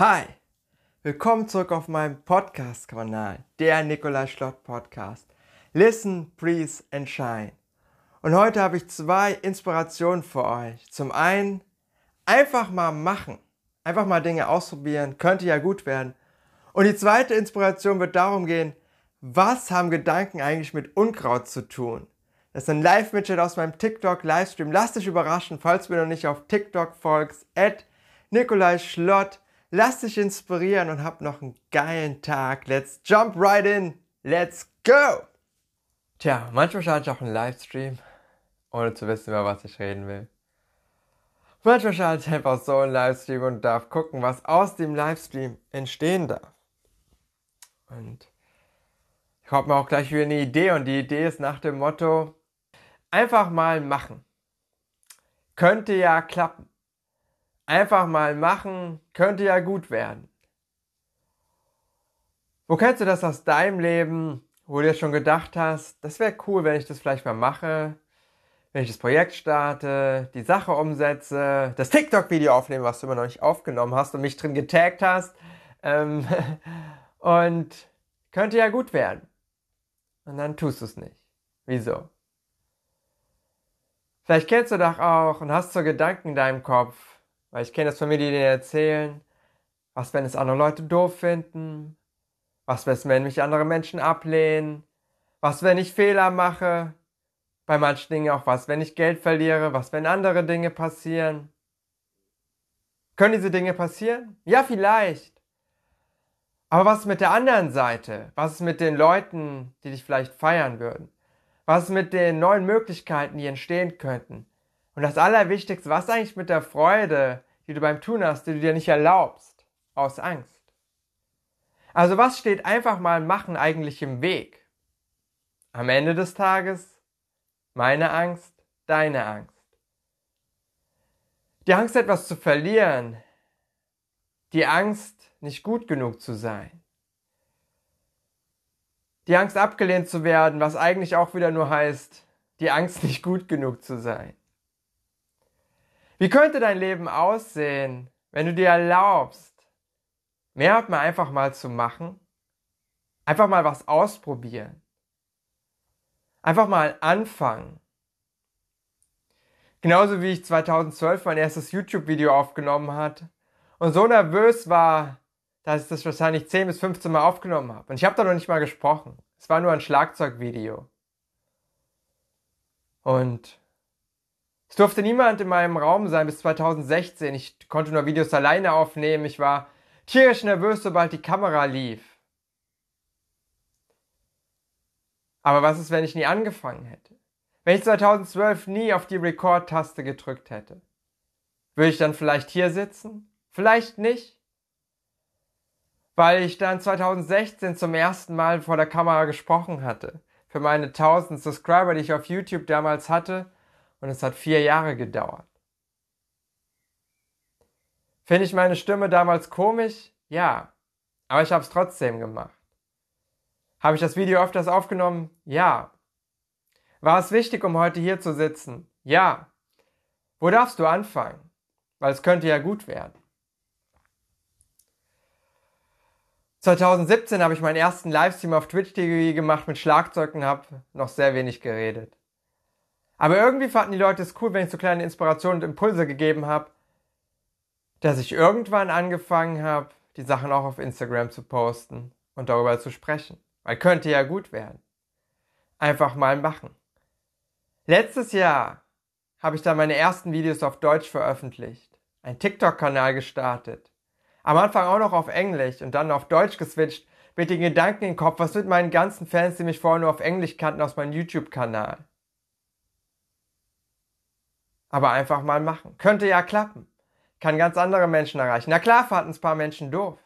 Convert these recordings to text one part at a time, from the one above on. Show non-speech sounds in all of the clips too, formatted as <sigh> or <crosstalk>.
Hi, willkommen zurück auf meinem Podcast-Kanal, der Nikolai Schlott Podcast. Listen, Breathe and Shine. Und heute habe ich zwei Inspirationen für euch. Zum einen, einfach mal machen. Einfach mal Dinge ausprobieren, könnte ja gut werden. Und die zweite Inspiration wird darum gehen, was haben Gedanken eigentlich mit Unkraut zu tun? Das ist ein Live-Mitschnitt aus meinem TikTok-Livestream. Lass dich überraschen, falls du mir noch nicht auf TikTok folgst, at Nikolai Schlott. Lass dich inspirieren und hab noch einen geilen Tag. Let's jump right in. Let's go! Tja, manchmal schaue ich auch einen Livestream, ohne zu wissen, über was ich reden will. Manchmal schaue ich einfach so einen Livestream und darf gucken, was aus dem Livestream entstehen darf. Und ich habe mir auch gleich wieder eine Idee und die Idee ist nach dem Motto, einfach mal machen. Könnte ja klappen. Einfach mal machen, könnte ja gut werden. Wo kennst du das aus deinem Leben, wo du dir schon gedacht hast, das wäre cool, wenn ich das vielleicht mal mache, wenn ich das Projekt starte, die Sache umsetze, das TikTok-Video aufnehme, was du immer noch nicht aufgenommen hast und mich drin getaggt hast. Ähm, <laughs> und könnte ja gut werden. Und dann tust du es nicht. Wieso? Vielleicht kennst du doch auch und hast so Gedanken in deinem Kopf, weil ich kenne das von mir, die dir erzählen, was, wenn es andere Leute doof finden? Was, wenn mich andere Menschen ablehnen? Was, wenn ich Fehler mache? Bei manchen Dingen auch was, wenn ich Geld verliere? Was, wenn andere Dinge passieren? Können diese Dinge passieren? Ja, vielleicht. Aber was ist mit der anderen Seite? Was ist mit den Leuten, die dich vielleicht feiern würden? Was ist mit den neuen Möglichkeiten, die entstehen könnten? Und das Allerwichtigste, was eigentlich mit der Freude, die du beim Tun hast, die du dir nicht erlaubst, aus Angst? Also was steht einfach mal machen eigentlich im Weg? Am Ende des Tages meine Angst, deine Angst. Die Angst, etwas zu verlieren. Die Angst, nicht gut genug zu sein. Die Angst, abgelehnt zu werden, was eigentlich auch wieder nur heißt, die Angst, nicht gut genug zu sein. Wie könnte dein Leben aussehen, wenn du dir erlaubst, mehr mal einfach mal zu machen? Einfach mal was ausprobieren. Einfach mal anfangen. Genauso wie ich 2012 mein erstes YouTube-Video aufgenommen hatte und so nervös war, dass ich das wahrscheinlich 10 bis 15 Mal aufgenommen habe. Und ich habe da noch nicht mal gesprochen. Es war nur ein Schlagzeugvideo. Und es durfte niemand in meinem Raum sein bis 2016. Ich konnte nur Videos alleine aufnehmen. Ich war tierisch nervös, sobald die Kamera lief. Aber was ist, wenn ich nie angefangen hätte? Wenn ich 2012 nie auf die Record-Taste gedrückt hätte? Würde ich dann vielleicht hier sitzen? Vielleicht nicht? Weil ich dann 2016 zum ersten Mal vor der Kamera gesprochen hatte. Für meine 1000 Subscriber, die ich auf YouTube damals hatte und es hat vier Jahre gedauert. Finde ich meine Stimme damals komisch? Ja, aber ich habe es trotzdem gemacht. Habe ich das Video öfters aufgenommen? Ja. War es wichtig, um heute hier zu sitzen? Ja. Wo darfst du anfangen? Weil es könnte ja gut werden. 2017 habe ich meinen ersten Livestream auf Twitch TV gemacht mit Schlagzeug und habe noch sehr wenig geredet. Aber irgendwie fanden die Leute es cool, wenn ich so kleine Inspirationen und Impulse gegeben habe, dass ich irgendwann angefangen habe, die Sachen auch auf Instagram zu posten und darüber zu sprechen. Weil könnte ja gut werden. Einfach mal machen. Letztes Jahr habe ich dann meine ersten Videos auf Deutsch veröffentlicht, einen TikTok-Kanal gestartet. Am Anfang auch noch auf Englisch und dann auf Deutsch geswitcht mit den Gedanken im Kopf, was mit meinen ganzen Fans, die mich vorher nur auf Englisch kannten, aus meinem YouTube-Kanal aber einfach mal machen. Könnte ja klappen. Kann ganz andere Menschen erreichen. Na klar fanden es ein paar Menschen doof.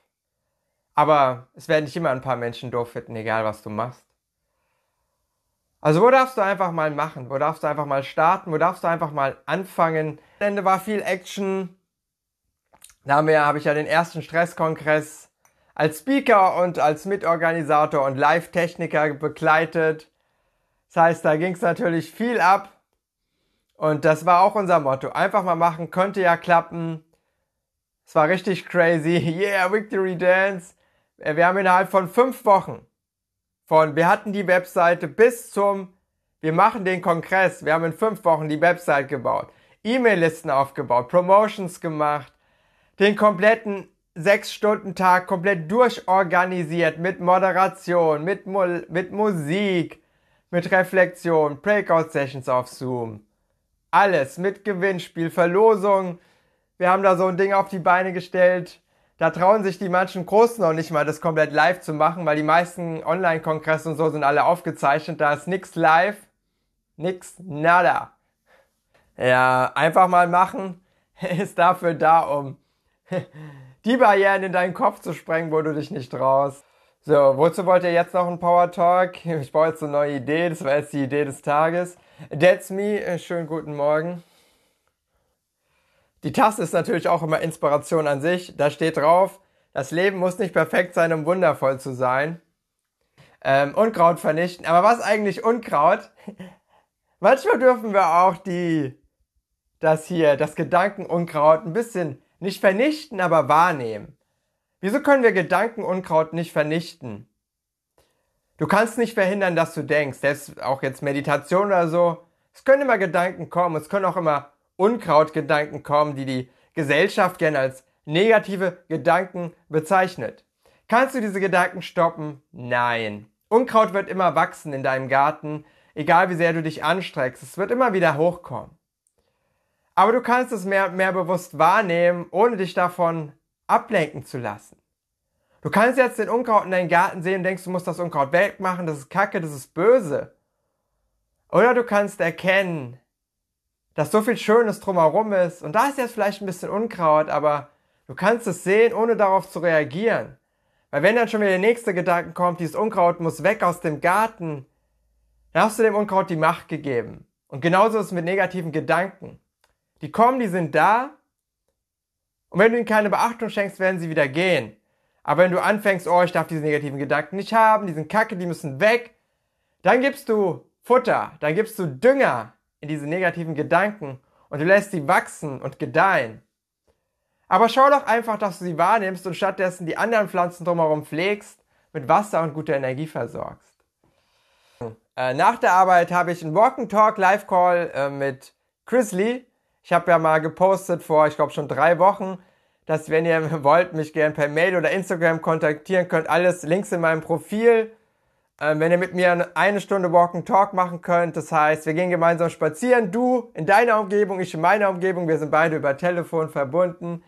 Aber es werden nicht immer ein paar Menschen doof finden, egal was du machst. Also wo darfst du einfach mal machen? Wo darfst du einfach mal starten? Wo darfst du einfach mal anfangen? Am Ende war viel Action. Da habe ich ja den ersten Stresskongress als Speaker und als Mitorganisator und Live-Techniker begleitet. Das heißt, da ging es natürlich viel ab. Und das war auch unser Motto. Einfach mal machen, könnte ja klappen. Es war richtig crazy. <laughs> Yeah, Victory Dance. Äh, wir haben innerhalb von fünf Wochen von, wir hatten die Webseite bis zum, wir machen den Kongress. Wir haben in fünf Wochen die Website gebaut, E-Mail-Listen aufgebaut, Promotions gemacht, den kompletten sechs Stunden Tag komplett durchorganisiert mit Moderation, mit, Mu mit Musik, mit Reflexion, Breakout-Sessions auf Zoom. Alles mit Gewinnspiel, Verlosung. Wir haben da so ein Ding auf die Beine gestellt. Da trauen sich die manchen Großen noch nicht mal, das komplett live zu machen, weil die meisten Online-Kongresse und so sind alle aufgezeichnet. Da ist nix live, nix, nada. Ja, einfach mal machen <laughs> ist dafür da, um <laughs> die Barrieren in deinen Kopf zu sprengen, wo du dich nicht traust. So, wozu wollt ihr jetzt noch einen Power Talk? Ich brauche jetzt eine neue Idee, das war jetzt die Idee des Tages. That's me, äh, schönen guten Morgen. Die Tasse ist natürlich auch immer Inspiration an sich. Da steht drauf, das Leben muss nicht perfekt sein, um wundervoll zu sein. Ähm, Unkraut vernichten. Aber was eigentlich Unkraut? <laughs> Manchmal dürfen wir auch die, das hier, das Gedankenunkraut ein bisschen nicht vernichten, aber wahrnehmen. Wieso können wir Gedankenunkraut nicht vernichten? Du kannst nicht verhindern, dass du denkst, selbst auch jetzt Meditation oder so. Es können immer Gedanken kommen, es können auch immer Unkrautgedanken kommen, die die Gesellschaft gerne als negative Gedanken bezeichnet. Kannst du diese Gedanken stoppen? Nein. Unkraut wird immer wachsen in deinem Garten, egal wie sehr du dich anstreckst. Es wird immer wieder hochkommen. Aber du kannst es mehr, mehr bewusst wahrnehmen, ohne dich davon ablenken zu lassen. Du kannst jetzt den Unkraut in deinem Garten sehen und denkst, du musst das Unkraut wegmachen, das ist kacke, das ist böse. Oder du kannst erkennen, dass so viel Schönes drumherum ist und da ist jetzt vielleicht ein bisschen Unkraut, aber du kannst es sehen, ohne darauf zu reagieren. Weil wenn dann schon wieder der nächste Gedanke kommt, dieses Unkraut muss weg aus dem Garten, dann hast du dem Unkraut die Macht gegeben. Und genauso ist es mit negativen Gedanken. Die kommen, die sind da. Und wenn du ihnen keine Beachtung schenkst, werden sie wieder gehen. Aber wenn du anfängst, oh, ich darf diese negativen Gedanken nicht haben, die sind kacke, die müssen weg, dann gibst du Futter, dann gibst du Dünger in diese negativen Gedanken und du lässt sie wachsen und gedeihen. Aber schau doch einfach, dass du sie wahrnimmst und stattdessen die anderen Pflanzen drumherum pflegst, mit Wasser und guter Energie versorgst. Äh, nach der Arbeit habe ich einen Walk and Talk Live Call äh, mit Chris Lee. Ich habe ja mal gepostet vor, ich glaube schon drei Wochen, dass wenn ihr <laughs> wollt, mich gerne per Mail oder Instagram kontaktieren könnt, alles Links in meinem Profil. Ähm, wenn ihr mit mir eine Stunde Walk and Talk machen könnt, das heißt, wir gehen gemeinsam spazieren, du in deiner Umgebung, ich in meiner Umgebung, wir sind beide über Telefon verbunden.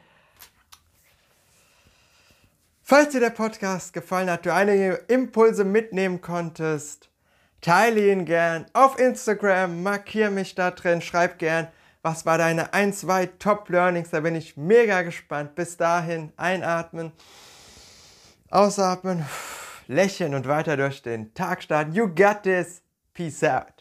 Falls dir der Podcast gefallen hat, du einige Impulse mitnehmen konntest, teile ihn gern auf Instagram, markiere mich da drin, schreib gern, was war deine 1, 2 Top Learnings? Da bin ich mega gespannt. Bis dahin einatmen, ausatmen, lächeln und weiter durch den Tag starten. You got this. Peace out.